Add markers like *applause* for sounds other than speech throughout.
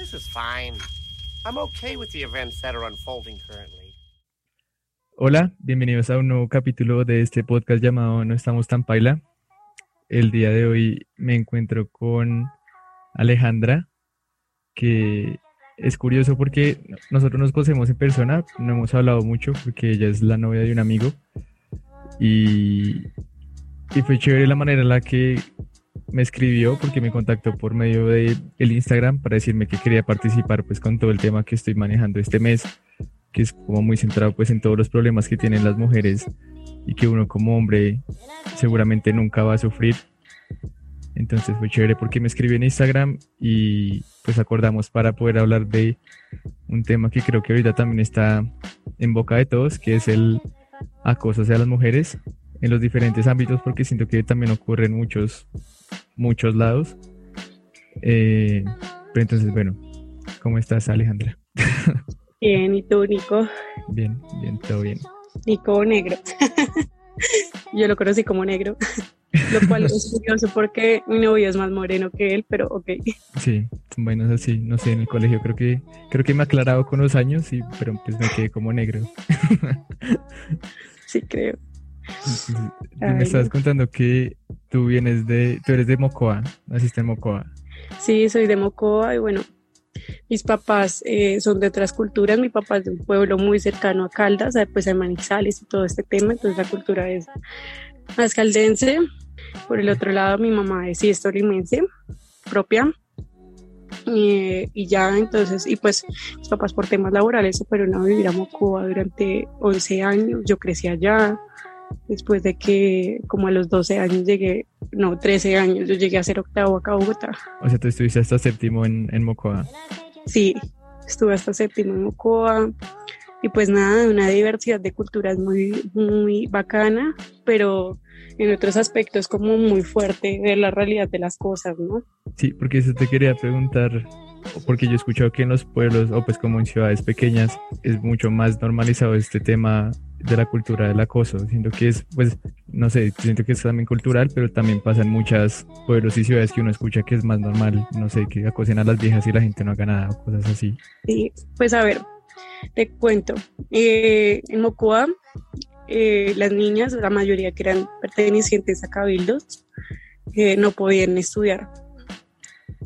This is fine. I'm okay with the events that are unfolding currently. Hola, bienvenidos a un nuevo capítulo de este podcast llamado No estamos tan paila. El día de hoy me encuentro con Alejandra, que es curioso porque nosotros nos conocemos en persona, no hemos hablado mucho porque ella es la novia de un amigo y, y fue chévere la manera en la que me escribió porque me contactó por medio de el Instagram para decirme que quería participar pues con todo el tema que estoy manejando este mes, que es como muy centrado pues en todos los problemas que tienen las mujeres y que uno como hombre seguramente nunca va a sufrir. Entonces fue chévere porque me escribió en Instagram y pues acordamos para poder hablar de un tema que creo que ahorita también está en boca de todos, que es el acoso hacia las mujeres en los diferentes ámbitos porque siento que también ocurre en muchos, muchos lados. Eh, pero entonces, bueno, ¿cómo estás Alejandra? *laughs* Bien, ¿y tú, Nico? Bien, bien, todo bien. Nico Negro. *laughs* Yo lo conocí como negro, lo cual es *laughs* curioso porque mi novio es más moreno que él, pero ok. Sí, son vainas así, no sé, en el colegio creo que creo que me ha aclarado con los años, y, pero pues me quedé como negro. Sí, creo. *laughs* me estabas contando que tú vienes de, tú eres de Mocoa, naciste en Mocoa. Sí, soy de Mocoa y bueno, mis papás eh, son de otras culturas, mi papá es de un pueblo muy cercano a Caldas, pues hay Manizales y todo este tema, entonces la cultura es más caldense. Por el otro lado, mi mamá es sí, tolimense, propia, y ya entonces, y pues mis papás por temas laborales se fueron a vivir a Mocoa durante 11 años, yo crecí allá, después de que como a los 12 años llegué, no, 13 años, yo llegué a ser octavo acá a Bogotá. O sea, tú estuviste hasta séptimo en, en Mocoa. Sí, estuve hasta séptimo en Mocoa y pues nada, una diversidad de culturas muy, muy bacana, pero en otros aspectos como muy fuerte de la realidad de las cosas, ¿no? Sí, porque eso te quería preguntar, porque yo he escuchado que en los pueblos o pues como en ciudades pequeñas es mucho más normalizado este tema de la cultura del acoso. Siento que es, pues, no sé, siento que es también cultural, pero también pasa en muchos pueblos y ciudades que uno escucha que es más normal, no sé, que acosen a las viejas y la gente no haga nada o cosas así. Sí, pues a ver, te cuento. Eh, en Mocoa, eh, las niñas, la mayoría que eran pertenecientes a cabildos, eh, no podían estudiar.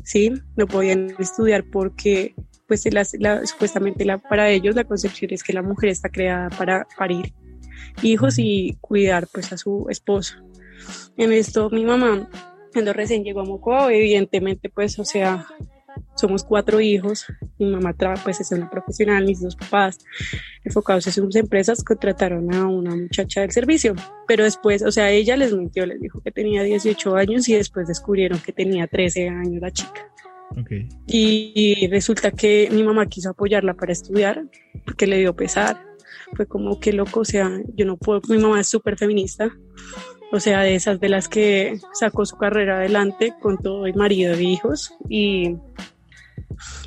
Sí, no podían estudiar porque pues supuestamente la, para ellos la concepción es que la mujer está creada para parir hijos y cuidar pues a su esposo. En esto mi mamá, cuando recién llegó a Mocoa, evidentemente pues, o sea, somos cuatro hijos, mi mamá trabaja, pues es una profesional, mis dos papás enfocados en sus empresas contrataron a una muchacha del servicio, pero después, o sea, ella les mintió, les dijo que tenía 18 años y después descubrieron que tenía 13 años la chica. Y, resulta que mi mamá quiso apoyarla para estudiar porque le dio pesar. Fue como que loco, o sea, yo no puedo, mi mamá es súper feminista, o sea, de esas de las que sacó su carrera adelante con todo el marido e hijos y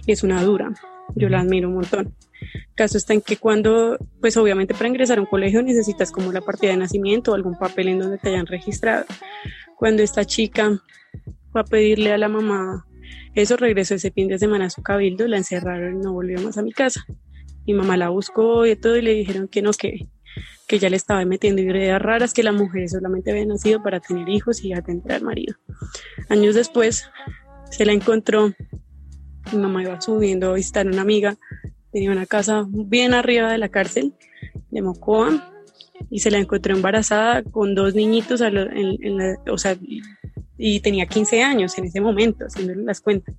es una dura, yo la admiro un montón. El caso está en que cuando, pues obviamente para ingresar a un colegio necesitas como la partida de nacimiento o algún papel en donde te hayan registrado. Cuando esta chica fue a pedirle a la mamá eso, regresó ese fin de semana a su cabildo, la encerraron y no volvió más a mi casa. Mi mamá la buscó y todo y le dijeron que no, que, que ya le estaba metiendo ideas raras, que la mujer solamente había nacido para tener hijos y atender al marido. Años después se la encontró, mi mamá iba subiendo a visitar a una amiga, tenía una casa bien arriba de la cárcel de Mocoa y se la encontró embarazada con dos niñitos, o sea, y tenía 15 años en ese momento, haciéndole las cuentas.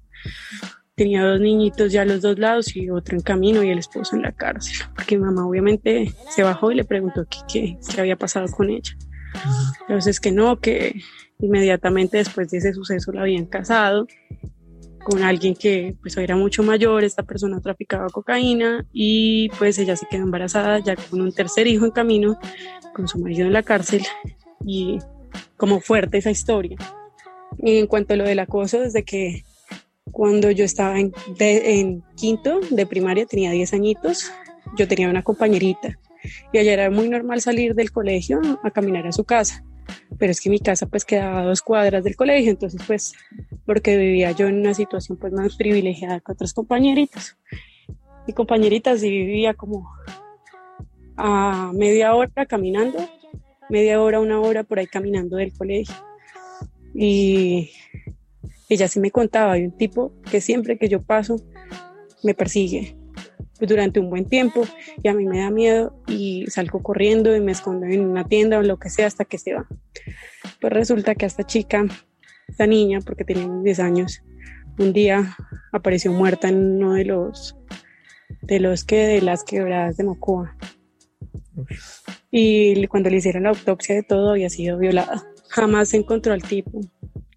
Tenía dos niñitos ya a los dos lados y otro en camino y el esposo en la cárcel, porque mi mamá obviamente se bajó y le preguntó qué, qué, había pasado con ella. Entonces que no, que inmediatamente después de ese suceso la habían casado con alguien que pues era mucho mayor, esta persona traficaba cocaína y pues ella se quedó embarazada ya con un tercer hijo en camino, con su marido en la cárcel y como fuerte esa historia. En cuanto a lo del acoso, desde que cuando yo estaba en, en quinto de primaria, tenía 10 añitos, yo tenía una compañerita y allá era muy normal salir del colegio a caminar a su casa, pero es que mi casa pues quedaba a dos cuadras del colegio, entonces pues porque vivía yo en una situación pues más privilegiada que otras compañeritas. Mi compañerita sí vivía como a media hora caminando, media hora, una hora por ahí caminando del colegio. Y ella sí me contaba, hay un tipo que siempre que yo paso me persigue durante un buen tiempo y a mí me da miedo y salgo corriendo y me escondo en una tienda o lo que sea hasta que se va. Pues resulta que esta chica, esta niña, porque teníamos 10 años, un día apareció muerta en uno de los de los que de las quebradas de Mocoa. Y cuando le hicieron la autopsia de todo había sido violada. Jamás se encontró al tipo,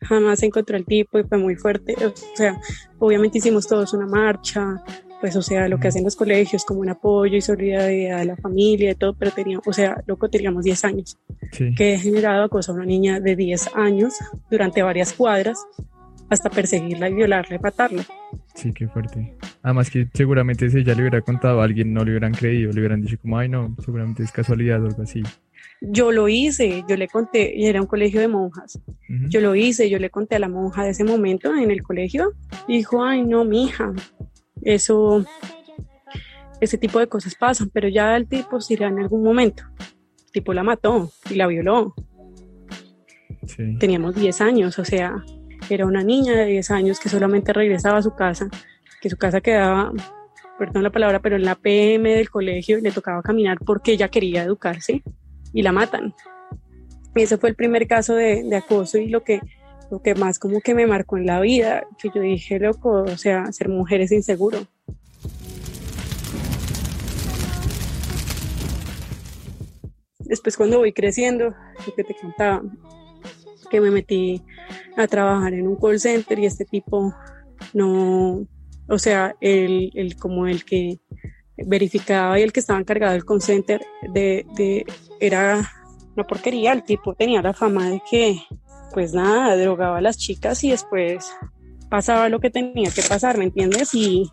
jamás encontró al tipo y fue muy fuerte. O sea, obviamente hicimos todos una marcha, pues o sea, lo que hacen los colegios como un apoyo y solidaridad de la familia y todo, pero teníamos, o sea, loco, teníamos 10 años, que he generado acoso a una niña de 10 años durante varias cuadras hasta perseguirla y violarla y matarla. Sí, qué fuerte. Además que seguramente si ella le hubiera contado a alguien, no le hubieran creído, le hubieran dicho como, ay no, seguramente es casualidad o algo así. Yo lo hice, yo le conté, y era un colegio de monjas. Yo lo hice, yo le conté a la monja de ese momento en el colegio. Y dijo, ay no, mi hija, eso, ese tipo de cosas pasan, pero ya el tipo se irá en algún momento. El tipo la mató y la violó. Teníamos 10 años, o sea, era una niña de 10 años que solamente regresaba a su casa, que su casa quedaba, perdón la palabra, pero en la PM del colegio le tocaba caminar porque ella quería educarse y la matan. Ese fue el primer caso de, de acoso y lo que lo que más como que me marcó en la vida, que yo dije, loco, o sea, ser mujer es inseguro. Después cuando voy creciendo, lo que te contaba, que me metí a trabajar en un call center y este tipo no, o sea, el, el como el que verificaba y el que estaba encargado del call center de, de, era una porquería, el tipo tenía la fama de que pues nada, drogaba a las chicas y después pasaba lo que tenía que pasar, ¿me entiendes? Y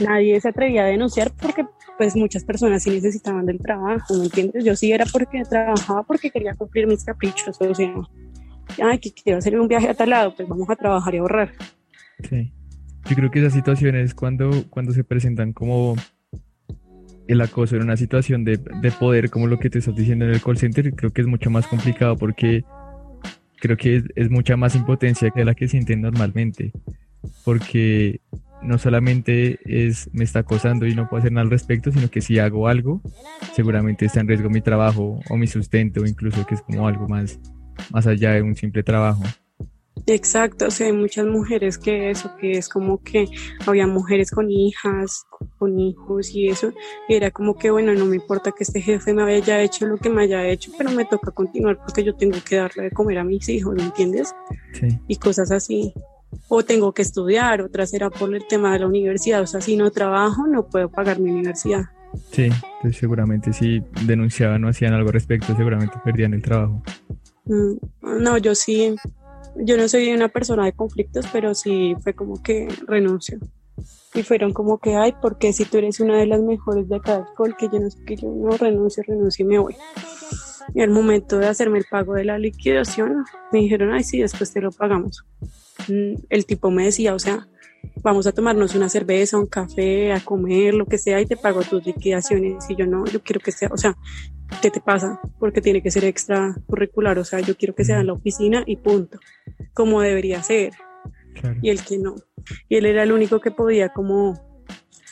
nadie se atrevía a denunciar porque pues muchas personas sí necesitaban del trabajo, ¿me entiendes? Yo sí era porque trabajaba porque quería cumplir mis caprichos, o sea, ay, que quiero hacer un viaje a tal lado, pues vamos a trabajar y ahorrar. Sí. Yo creo que esas situaciones cuando, cuando se presentan como el acoso en una situación de, de poder, como lo que te estás diciendo en el call center, creo que es mucho más complicado porque creo que es, mucha más impotencia que la que sienten normalmente, porque no solamente es me está acosando y no puedo hacer nada al respecto, sino que si hago algo, seguramente está en riesgo mi trabajo o mi sustento, incluso que es como algo más, más allá de un simple trabajo. Exacto, o sea, hay muchas mujeres que eso, que es como que había mujeres con hijas, con hijos y eso, y era como que, bueno, no me importa que este jefe me haya hecho lo que me haya hecho, pero me toca continuar porque yo tengo que darle de comer a mis hijos, ¿me entiendes? Sí. Y cosas así. O tengo que estudiar, otras era por el tema de la universidad, o sea, si no trabajo no puedo pagar mi universidad. Sí, pues seguramente si denunciaban o hacían algo al respecto, seguramente perdían el trabajo. Mm, no, yo sí yo no soy una persona de conflictos, pero sí fue como que renuncio. Y fueron como que, ay, porque si tú eres una de las mejores de acá del que yo no sé yo no renuncio, renuncio y me voy. Y al momento de hacerme el pago de la liquidación, me dijeron, ay, sí, después te lo pagamos. Mm, el tipo me decía, o sea, vamos a tomarnos una cerveza, un café, a comer, lo que sea, y te pago tus liquidaciones. Y yo no, yo quiero que sea, o sea, ¿qué te pasa? Porque tiene que ser extracurricular, o sea, yo quiero que sea en la oficina y punto, como debería ser. Y el que no. Y él era el único que podía como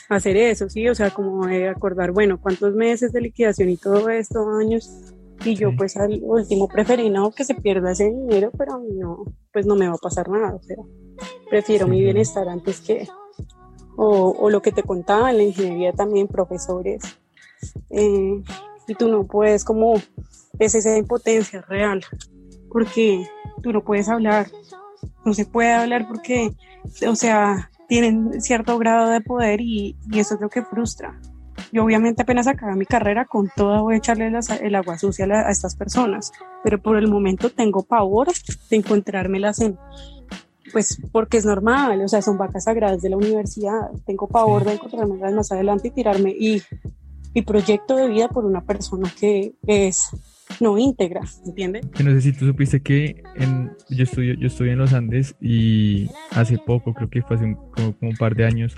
hacer eso, sí, o sea, como acordar, bueno, cuántos meses de liquidación y todo esto, años. Y yo pues al último preferí no que se pierda ese dinero, pero a mí no, pues no me va a pasar nada, o sea, prefiero mi bienestar antes que, o, o, lo que te contaba en la ingeniería también, profesores, eh, y tú no puedes como, es esa impotencia real, porque tú no puedes hablar, no se puede hablar porque, o sea, tienen cierto grado de poder y, y eso es lo que frustra. Yo obviamente apenas acabé mi carrera, con toda voy a echarle el agua sucia a, a, estas personas, pero por el momento tengo pavor de encontrármelas en, pues porque es normal, o sea, son vacas sagradas de la universidad, tengo pavor de encontrármelas más adelante y tirarme y mi proyecto de vida por una persona que es no íntegra, ¿entiendes? no sé si tú supiste que en, yo, estudio, yo estoy en los Andes y hace poco, creo que fue hace un, como, un par de años,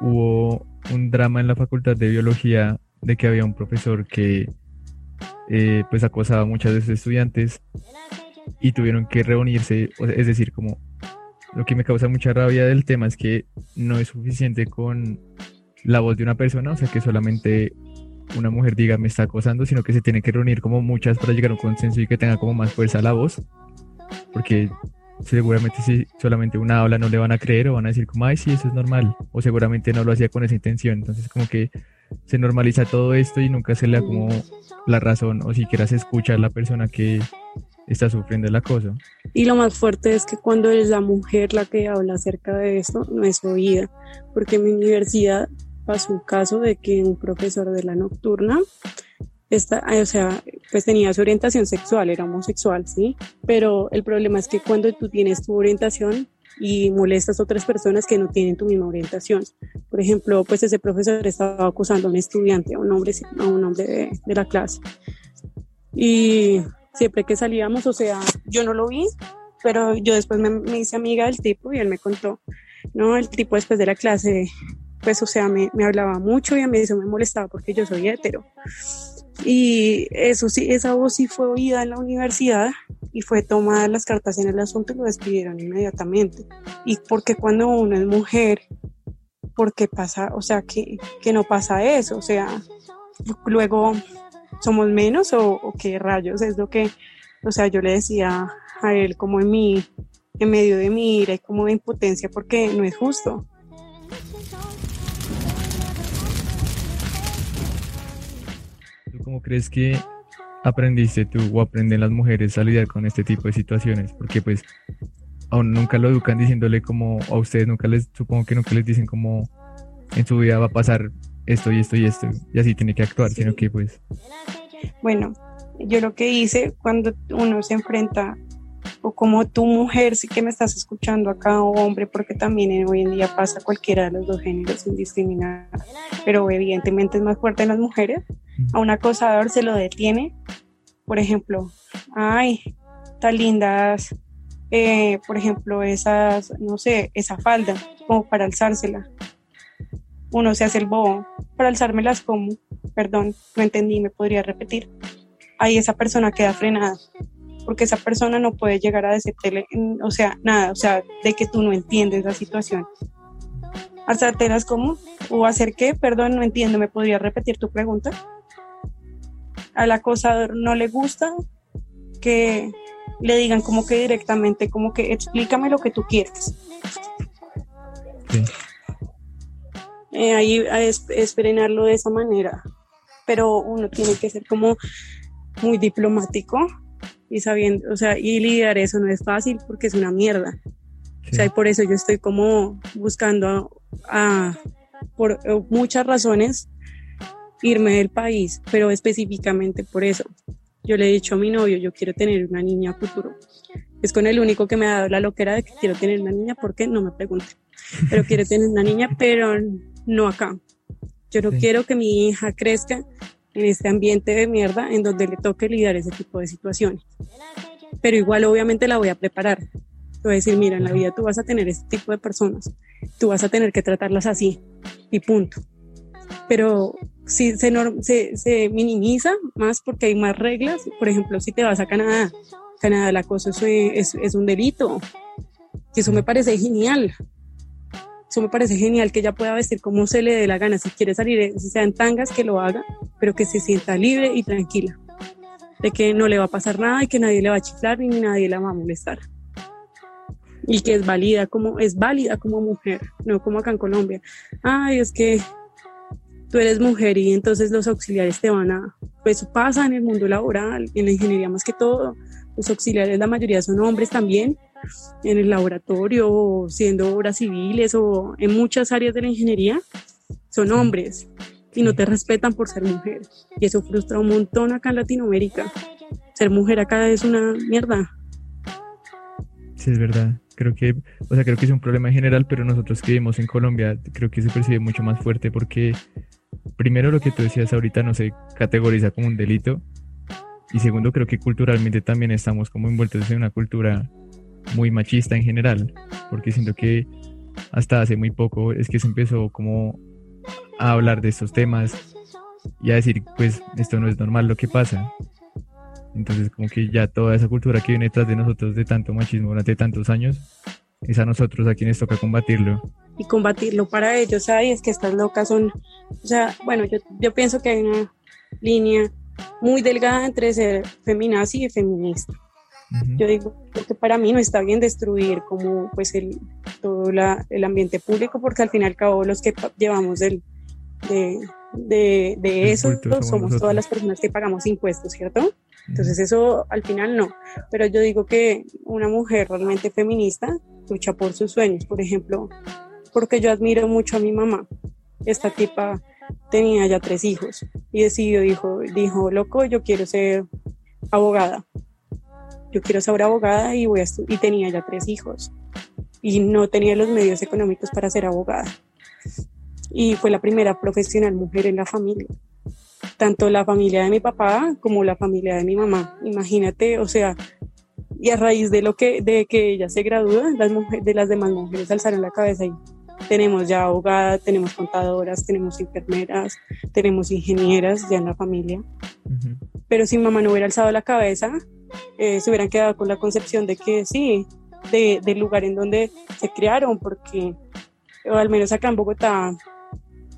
hubo un drama en la facultad de biología de que había un profesor que eh, pues acosaba muchas veces estudiantes y tuvieron que reunirse, es decir, como lo que me causa mucha rabia del tema es que no es suficiente con la voz de una persona, o sea que solamente una mujer diga me está acosando, sino que se tiene que reunir como muchas para llegar a un consenso y que tenga como más fuerza la voz, porque seguramente si solamente una habla no le van a creer o van a decir como, ay, sí, eso es normal, o seguramente no lo hacía con esa intención, entonces como que se normaliza todo esto y nunca se le da como la razón o siquiera se escucha a la persona que está sufriendo el acoso. Y lo más fuerte es que cuando es la mujer la que habla acerca de esto, no es oída, porque en mi universidad pasó un caso de que un profesor de la nocturna, esta, o sea, pues tenía su orientación sexual, era homosexual, ¿sí? Pero el problema es que cuando tú tienes tu orientación y molestas a otras personas que no tienen tu misma orientación. Por ejemplo, pues ese profesor estaba acusando a un estudiante, a un hombre, a un hombre de, de la clase. Y siempre que salíamos, o sea, yo no lo vi, pero yo después me, me, hice amiga del tipo y él me contó, ¿no? El tipo después de la clase pues, o sea, me, me hablaba mucho y a mí eso me molestaba porque yo soy hetero. Y eso sí, esa voz sí fue oída en la universidad y fue tomada las cartas en el asunto y lo despidieron inmediatamente. Y porque cuando uno es mujer, ¿por qué pasa? O sea, que, que no pasa eso. O sea, luego somos menos o, o, qué rayos es lo que, o sea, yo le decía a él como en mi, en medio de mi ira y como de impotencia porque no es justo. ¿Cómo crees que aprendiste tú o aprenden las mujeres a lidiar con este tipo de situaciones? Porque pues aún nunca lo educan diciéndole como a ustedes nunca les, supongo que nunca les dicen como en su vida va a pasar esto y esto y esto y así tiene que actuar, sino que pues... Bueno, yo lo que hice cuando uno se enfrenta o como tu mujer, sí que me estás escuchando acá, o hombre, porque también hoy en día pasa cualquiera de los dos géneros sin discriminar, pero evidentemente es más fuerte en las mujeres, a un acosador se lo detiene, por ejemplo, ay, tan lindas, eh, por ejemplo, esas, no sé, esa falda, como para alzársela. Uno se hace el bobo, para alzármelas como, perdón, no entendí, me podría repetir. Ahí esa persona queda frenada porque esa persona no puede llegar a decirte, o sea, nada, o sea, de que tú no entiendes la situación. ¿Alzártelas cómo? ¿O hacer qué? Perdón, no entiendo, ¿me podría repetir tu pregunta? Al acosador no le gusta que le digan como que directamente, como que explícame lo que tú quieres. Eh, ahí es, es frenarlo de esa manera, pero uno tiene que ser como muy diplomático y sabiendo, o sea, y lidiar eso no es fácil porque es una mierda. O sea, y por eso yo estoy como buscando a, por eh, muchas razones irme del país, pero específicamente por eso. Yo le he dicho a mi novio, yo quiero tener una niña a futuro. Es con el único que me ha dado la loquera de que quiero tener una niña, porque no me pregunte. Pero quiero tener una niña, pero no acá. Yo no quiero que mi hija crezca en este ambiente de mierda en donde le toque lidiar ese tipo de situaciones. Pero igual obviamente la voy a preparar. Voy a decir, mira, en la vida tú vas a tener este tipo de personas, tú vas a tener que tratarlas así y punto. Pero si se, se, se minimiza más porque hay más reglas, por ejemplo, si te vas a Canadá, Canadá el acoso es, es, es un delito. Y eso me parece genial. Eso me parece genial que ella pueda vestir como se le dé la gana. Si quiere salir, si sean tangas, que lo haga, pero que se sienta libre y tranquila. De que no le va a pasar nada y que nadie le va a chiflar ni nadie la va a molestar. Y que es válida como, es válida como mujer, no como acá en Colombia. Ay, es que tú eres mujer y entonces los auxiliares te van a, pues pasa en el mundo laboral, en la ingeniería más que todo, los auxiliares la mayoría son hombres también en el laboratorio, siendo obras civiles o en muchas áreas de la ingeniería, son hombres y no te respetan por ser mujer. Y eso frustra un montón acá en Latinoamérica. Ser mujer acá es una mierda. Sí, es verdad. Creo que, o sea, creo que es un problema en general, pero nosotros que vivimos en Colombia, creo que se percibe mucho más fuerte porque primero lo que tú decías ahorita no se categoriza como un delito Y segundo, creo que culturalmente también estamos como envueltos en una cultura muy machista en general, porque siento que hasta hace muy poco es que se empezó como a hablar de estos temas y a decir, pues esto no es normal lo que pasa. Entonces como que ya toda esa cultura que viene detrás de nosotros de tanto machismo durante tantos años, es a nosotros a quienes toca combatirlo. Y combatirlo para ellos, ay, es que estas locas son, o sea, bueno, yo, yo pienso que hay una línea muy delgada entre ser feminazi y feminista. Yo digo que para mí no está bien destruir como pues el, todo la, el ambiente público porque al fin y al cabo los que llevamos del, de, de, de eso somos, todas las personas que pagamos impuestos, ¿cierto? Entonces eso al final no, pero yo digo que una mujer realmente feminista lucha por sus sueños, por ejemplo, porque yo admiro mucho a mi mamá. Esta tipa tenía ya tres hijos y decidió, dijo, dijo, loco, yo quiero ser abogada yo quiero ser abogada y, voy a y tenía ya tres hijos y no tenía los medios económicos para ser abogada. Y fue la primera profesional mujer en la familia. Tanto la familia de mi papá como la familia de mi mamá. Imagínate, o sea, y a raíz de lo que de que ella se gradúa, las mujeres, de las demás mujeres alzaron la cabeza y tenemos ya abogadas, tenemos contadoras, tenemos enfermeras, tenemos ingenieras ya en la familia. Pero si mamá no hubiera alzado la cabeza, eh, se hubieran quedado con la concepción de que sí, de, del lugar en donde se criaron, porque o al menos acá en Bogotá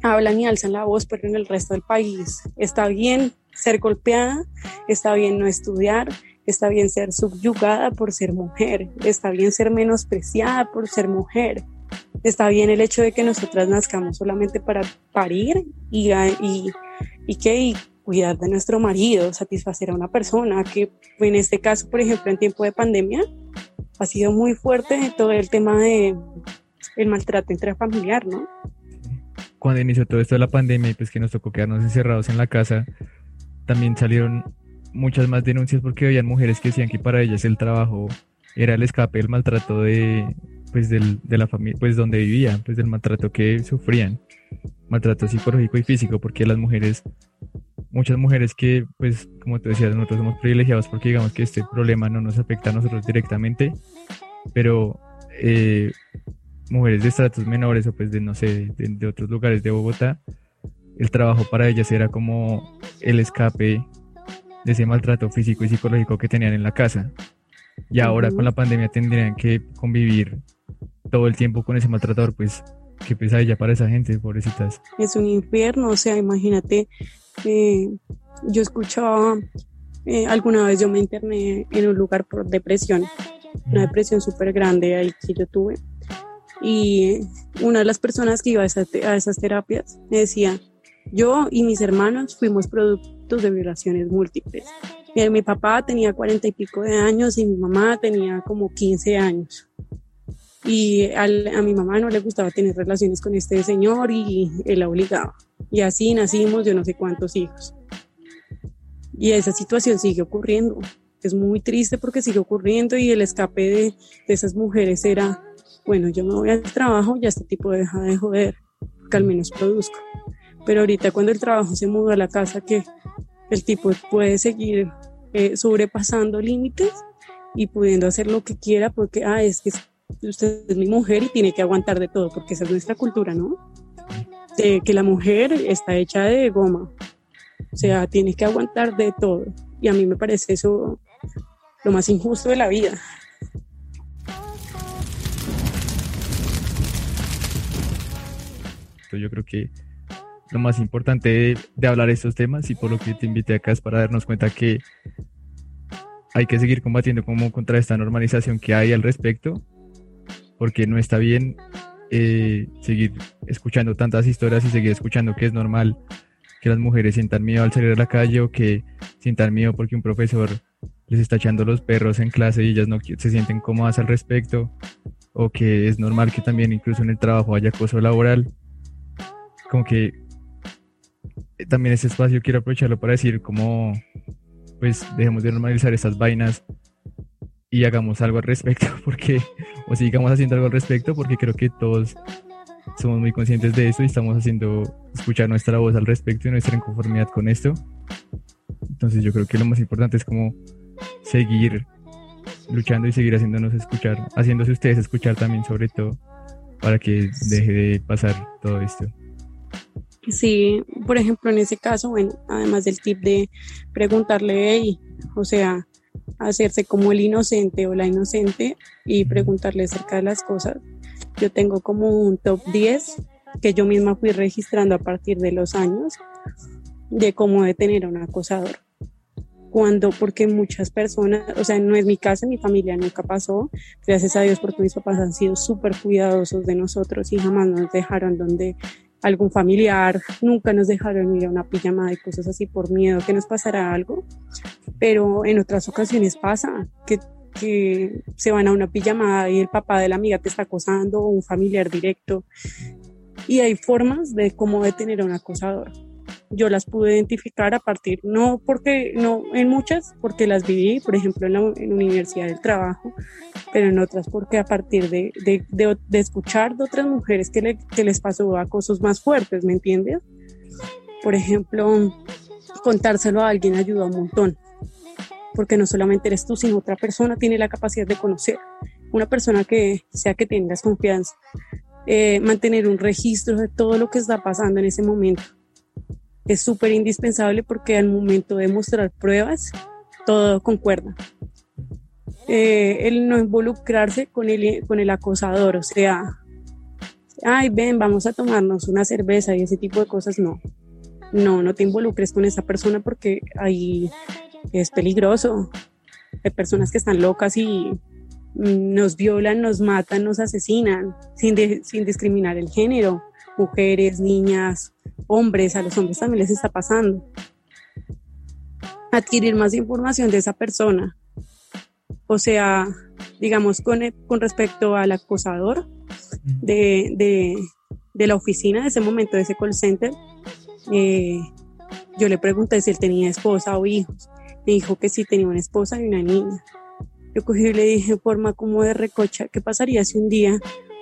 hablan y alzan la voz, pero en el resto del país está bien ser golpeada, está bien no estudiar, está bien ser subyugada por ser mujer, está bien ser menospreciada por ser mujer, está bien el hecho de que nosotras nazcamos solamente para parir y, y, y que cuidar de nuestro marido, satisfacer a una persona, que en este caso, por ejemplo, en tiempo de pandemia, ha sido muy fuerte todo el tema de el maltrato intrafamiliar, ¿no? Cuando inició todo esto de la pandemia y pues que nos tocó quedarnos encerrados en la casa, también salieron muchas más denuncias porque había mujeres que decían que para ellas el trabajo era el escape del maltrato de pues del, de la familia pues donde vivían pues del maltrato que sufrían maltrato psicológico y físico porque las mujeres muchas mujeres que, pues, como te decía, nosotros somos privilegiados porque digamos que este problema no nos afecta a nosotros directamente, pero eh, mujeres de estratos menores o pues de, no sé, de, otros lugares de Bogotá, el trabajo para ellas era como el escape de ese maltrato físico y psicológico que tenían en la casa. Y ahora con la pandemia tendrían que convivir todo el tiempo con ese maltratador, pues qué pesadilla para esa gente, pobrecitas. Es un infierno, o sea, imagínate eh, yo escuchaba, eh, alguna vez yo me interné en un lugar por depresión, una depresión súper grande ahí que yo tuve. Y una de las personas que iba a, a esas terapias me decía, yo y mis hermanos fuimos productos de violaciones múltiples. Eh, mi papá tenía cuarenta y pico de años y mi mamá tenía como 15 años. Y a mi mamá no le gustaba tener relaciones con este señor y él la obligaba. Y así nacimos yo no sé cuántos hijos. Y esa situación sigue ocurriendo. Es muy triste porque sigue ocurriendo y el escape de, esas mujeres era, bueno, yo me voy al trabajo, ya este tipo deja de joder, que al menos produzco. Pero ahorita cuando el trabajo se muda a la casa, que el tipo puede seguir eh, sobrepasando límites y pudiendo hacer lo que quiera porque, ah, es que usted es mi mujer y tiene que aguantar de todo, porque esa es nuestra cultura, ¿no? que la mujer está hecha de goma. O sea, tiene que aguantar de todo. Y a mí me parece eso lo más injusto de la vida. Yo creo que lo más importante de, hablar de estos temas y por lo que te invité acá es para darnos cuenta que hay que seguir combatiendo como contra esta normalización que hay al respecto, porque no está bien eh, seguir escuchando tantas historias y seguir escuchando que es normal que las mujeres sientan miedo al salir a la calle o que sientan miedo porque un profesor les está echando los perros en clase y ellas no se sienten cómodas al respecto o que es normal que también incluso en el trabajo haya acoso laboral. Como que eh, también ese espacio quiero aprovecharlo para decir como pues dejemos de normalizar estas vainas y hagamos algo al respecto, *laughs* porque, o sigamos haciendo algo al respecto, porque creo que todos somos muy conscientes de eso y estamos haciendo escuchar nuestra voz al respecto y nuestra inconformidad con esto. Entonces yo creo que lo más importante es como seguir luchando y seguir haciéndonos escuchar, haciéndose ustedes escuchar también sobre todo para que deje de pasar todo esto. Sí, por ejemplo, en ese caso, bueno, además del tip de preguntarle, o sea, hacerse como el inocente o la inocente y preguntarle acerca de las cosas. Yo tengo como un top 10 que yo misma fui registrando a partir de los años de cómo detener a un acosador. Cuando, porque muchas personas, o sea, no es mi caso, mi familia nunca pasó, gracias a Dios porque mis papás han sido súper cuidadosos de nosotros y jamás nos dejaron donde algún familiar, nunca nos dejaron ir a una pijamada y cosas así por miedo que nos pasara algo, pero en otras ocasiones pasa que, que se van a una pijamada y el papá de la amiga te está acosando o un familiar directo y hay formas de cómo detener a un acosador. Yo las pude identificar a partir, no porque, no en muchas, porque las viví, por ejemplo, en la, en Universidad del Trabajo, pero en otras porque a partir de, de, de, escuchar de otras mujeres que, le, que les pasó acosos más fuertes, ¿me entiendes? Por ejemplo, contárselo a alguien ayuda un montón, porque no solamente eres tú, sino otra persona tiene la capacidad de conocer. Una persona que sea que tengas confianza, eh, mantener un registro de todo lo que está pasando en ese momento. Es súper indispensable porque al momento de mostrar pruebas, todo concuerda. Eh, el no involucrarse con el, con el acosador, o sea, ay, ven, vamos a tomarnos una cerveza y ese tipo de cosas, no. No, no te involucres con esa persona porque ahí es peligroso. Hay personas que están locas y nos violan, nos matan, nos asesinan, sin, sin discriminar el género, mujeres, niñas, hombres, a los hombres también les está pasando. Adquirir más información de esa persona. O sea, digamos, con, con respecto al acosador de, de, de, la oficina, de ese momento, de ese call center, eh, yo le pregunté si él tenía esposa o hijos. Me dijo que sí tenía una esposa y una niña. Yo cogí y le dije forma como de recocha, ¿qué pasaría si un día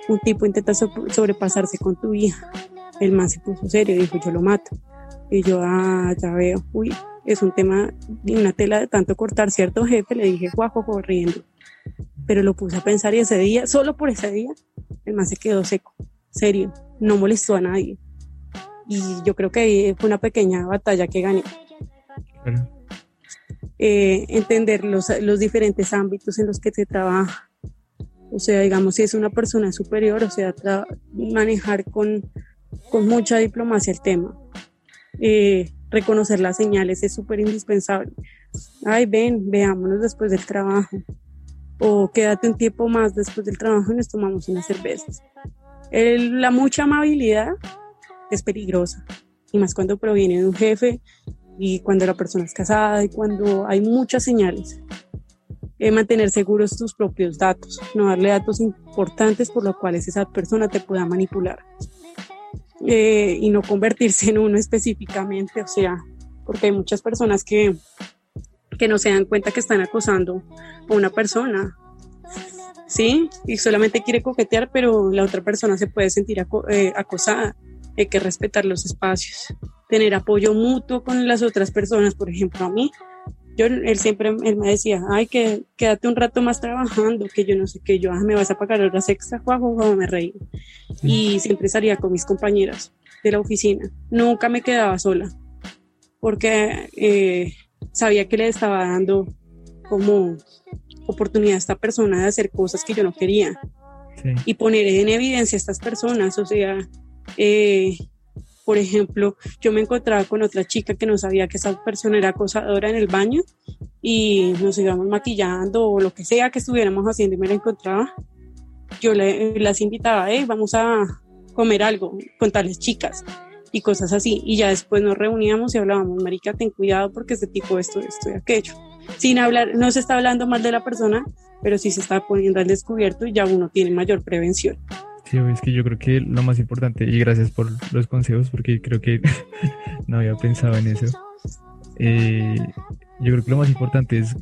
un tipo intenta sobrepasarse con tu hija? El man se puso serio y dijo, yo lo mato. Y yo, ah, ya veo, uy, es un tema de una tela de tanto cortar, ¿cierto, jefe? Le dije, guapo, corriendo. Pero lo puse a pensar y ese día, solo por ese día, el man se quedó seco, serio, no molestó a nadie. Y yo creo que fue una pequeña batalla que gané. Eh, entender los, los diferentes ámbitos en los que se trabaja. O sea, digamos, si es una persona superior, o sea, manejar con, con mucha diplomacia el tema. Eh, reconocer las señales es súper indispensable. Ay, ven, veámonos después del trabajo. O quédate un tiempo más después del trabajo y nos tomamos unas cervezas. la mucha amabilidad es peligrosa. Y más cuando proviene de un jefe y cuando la persona es casada y cuando hay muchas señales. Eh, mantener seguros tus propios datos, no darle datos importantes por los cuales esa persona te pueda manipular. Eh, y no convertirse en uno específicamente, o sea, porque hay muchas personas que, que no se dan cuenta que están acosando a una persona, ¿sí? Y solamente quiere coquetear, pero la otra persona se puede sentir eh, acosada. Hay que respetar los espacios tener apoyo mutuo con las otras personas, por ejemplo, a mí. Yo, él siempre él me decía, ay, que quédate un rato más trabajando, que yo no sé qué, yo, ah, me vas a pagar horas extra, juego, me reí. Y siempre salía con mis compañeras de la oficina. Nunca me quedaba sola, porque eh, sabía que le estaba dando como oportunidad a esta persona de hacer cosas que yo no quería. Y poner en evidencia a estas personas, o sea, eh, por ejemplo, yo me encontraba con otra chica que no sabía que esa persona era acosadora en el baño y nos íbamos maquillando o lo que sea que estuviéramos haciendo y me la encontraba. Yo le, las invitaba, hey, vamos a comer algo con tales chicas y cosas así. Y ya después nos reuníamos y hablábamos, marica, ten cuidado porque este tipo esto, esto y aquello. Sin hablar, no se está hablando mal de la persona, pero sí se está poniendo al descubierto y ya uno tiene mayor prevención. Sí, es que yo creo que lo más importante, y gracias por los consejos, porque creo que *laughs* no había pensado en eso. Eh, yo creo que lo más importante es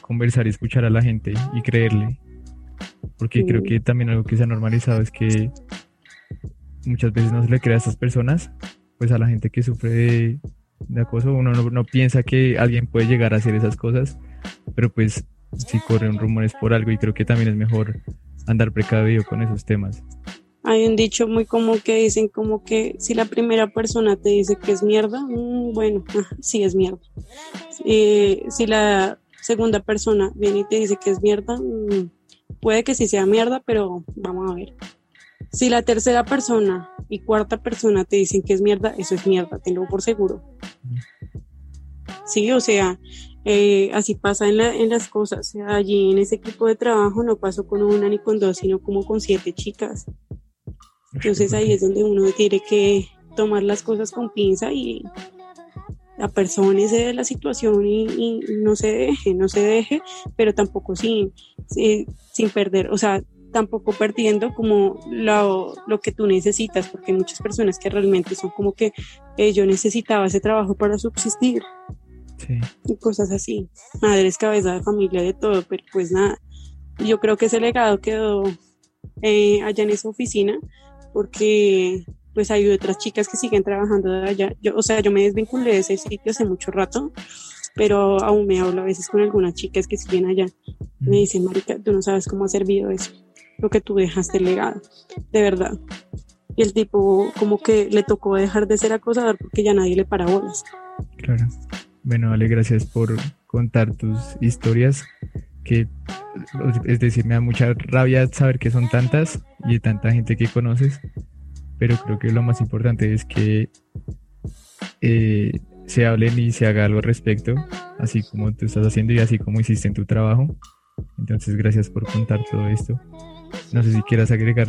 conversar y escuchar a la gente y creerle. Porque creo que también algo que se ha normalizado es que muchas veces no se le crea a estas personas, pues a la gente que sufre de, de acoso. Uno no, piensa que alguien puede llegar a hacer esas cosas, pero pues si corren rumores por algo y creo que también es mejor andar precavido con esos temas. Hay un dicho muy común que dicen como que si la primera persona te dice que es mierda, mm, bueno, sí es mierda. Eh, si la segunda persona viene y te dice que es mierda, mm, puede que sí sea mierda, pero vamos a ver. Si la tercera persona y cuarta persona te dicen que es mierda, eso es mierda, tenlo por seguro. Sí, o sea, eh, así pasa en, en las cosas. allí en ese equipo de trabajo no pasó con una ni con dos, sino como con siete chicas. Entonces ahí es donde uno tiene que tomar las cosas con pinza y apersónese de la situación y, no se deje, no se deje, pero tampoco sin, sin, perder, o sea, tampoco perdiendo como lo, lo, que tú necesitas, porque hay muchas personas que realmente son como que eh, yo necesitaba ese trabajo para subsistir. Y cosas así. Madres, cabeza de familia, de todo, pero pues nada. Yo creo que ese legado quedó eh, allá en esa oficina, porque pues hay otras chicas que siguen trabajando de allá. Yo, o sea, yo me desvinculé de ese sitio hace mucho rato, pero aún me hablo a veces con algunas chicas que siguen allá. Me dicen, Marica, tú no sabes cómo ha servido eso, lo que tú dejaste legado, de verdad. Y el tipo como que le tocó dejar de ser acosador porque ya nadie le para bolas. Claro. Bueno, Ale, gracias por contar tus historias, que es decir, me da mucha rabia saber que son tantas y de tanta gente que conoces pero creo que lo más importante es que eh, se hablen y se haga algo al respecto, así como tú estás haciendo y así como hiciste en tu trabajo. Entonces, gracias por contar todo esto. No sé si quieras agregar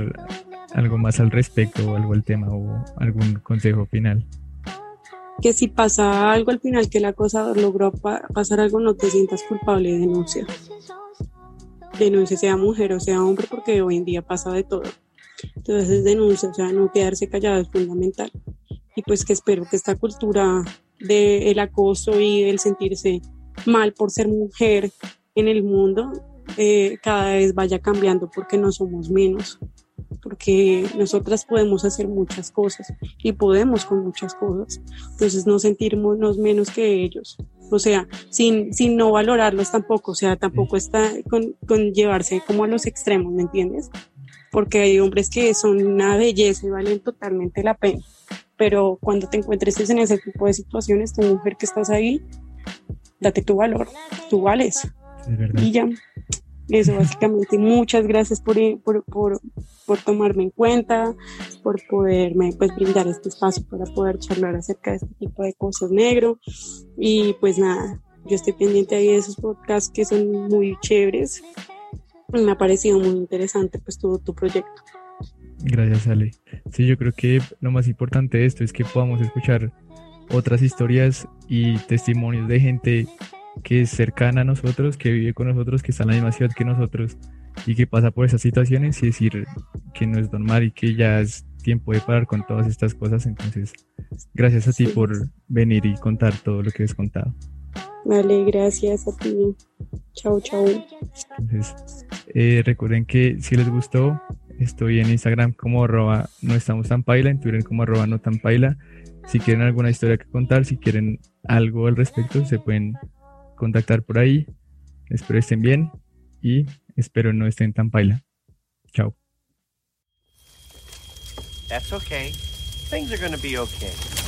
algo más al respecto o algo al tema o algún consejo final. Que si pasa algo al final que el acosador logró pasar algo, no te sientas culpable de denuncia. Denuncia sea mujer o sea hombre, porque hoy en día pasa de todo. Entonces denuncia, o sea, no quedarse callado es fundamental. Y pues que espero que esta cultura del acoso y del sentirse mal por ser mujer en el mundo eh, cada vez vaya cambiando porque no somos menos, porque nosotras podemos hacer muchas cosas y podemos con muchas cosas, entonces no sentirnos menos que ellos, o sea, sin, sin no valorarlos tampoco, o sea, tampoco está con, con llevarse como a los extremos, ¿me entiendes? porque hay hombres que son una belleza y valen totalmente la pena. Pero cuando te encuentres en ese tipo de situaciones, tu mujer que estás ahí, date tu valor, tú vales. y ya, eso básicamente. Muchas gracias por, por, por, por, tomarme en cuenta, por poderme pues, brindar este espacio para poder charlar acerca de este tipo de cosas negro. Y pues nada, yo estoy pendiente ahí de esos podcasts que son muy chéveres me ha parecido muy interesante pues todo tu proyecto. Gracias, Ale. Sí, yo creo que lo más importante de esto es que podamos escuchar otras historias y testimonios de gente que es cercana a nosotros, que vive con nosotros, que está en la misma ciudad que nosotros y que pasa por esas situaciones y decir que no es normal y que ya es tiempo de parar con todas estas cosas. Entonces, gracias a ti por venir y contar todo lo que has contado. Vale, gracias a ti. Chao, chao. Entonces, eh, recuerden que si les gustó, estoy en Instagram como arroba no estamos tan paila, en Twitter como arroba no tan paila. Si quieren alguna historia que contar, si quieren algo al respecto, se pueden contactar por ahí. Espero estén bien y espero no estén tan paila. Chao. That's okay. Things are gonna be okay.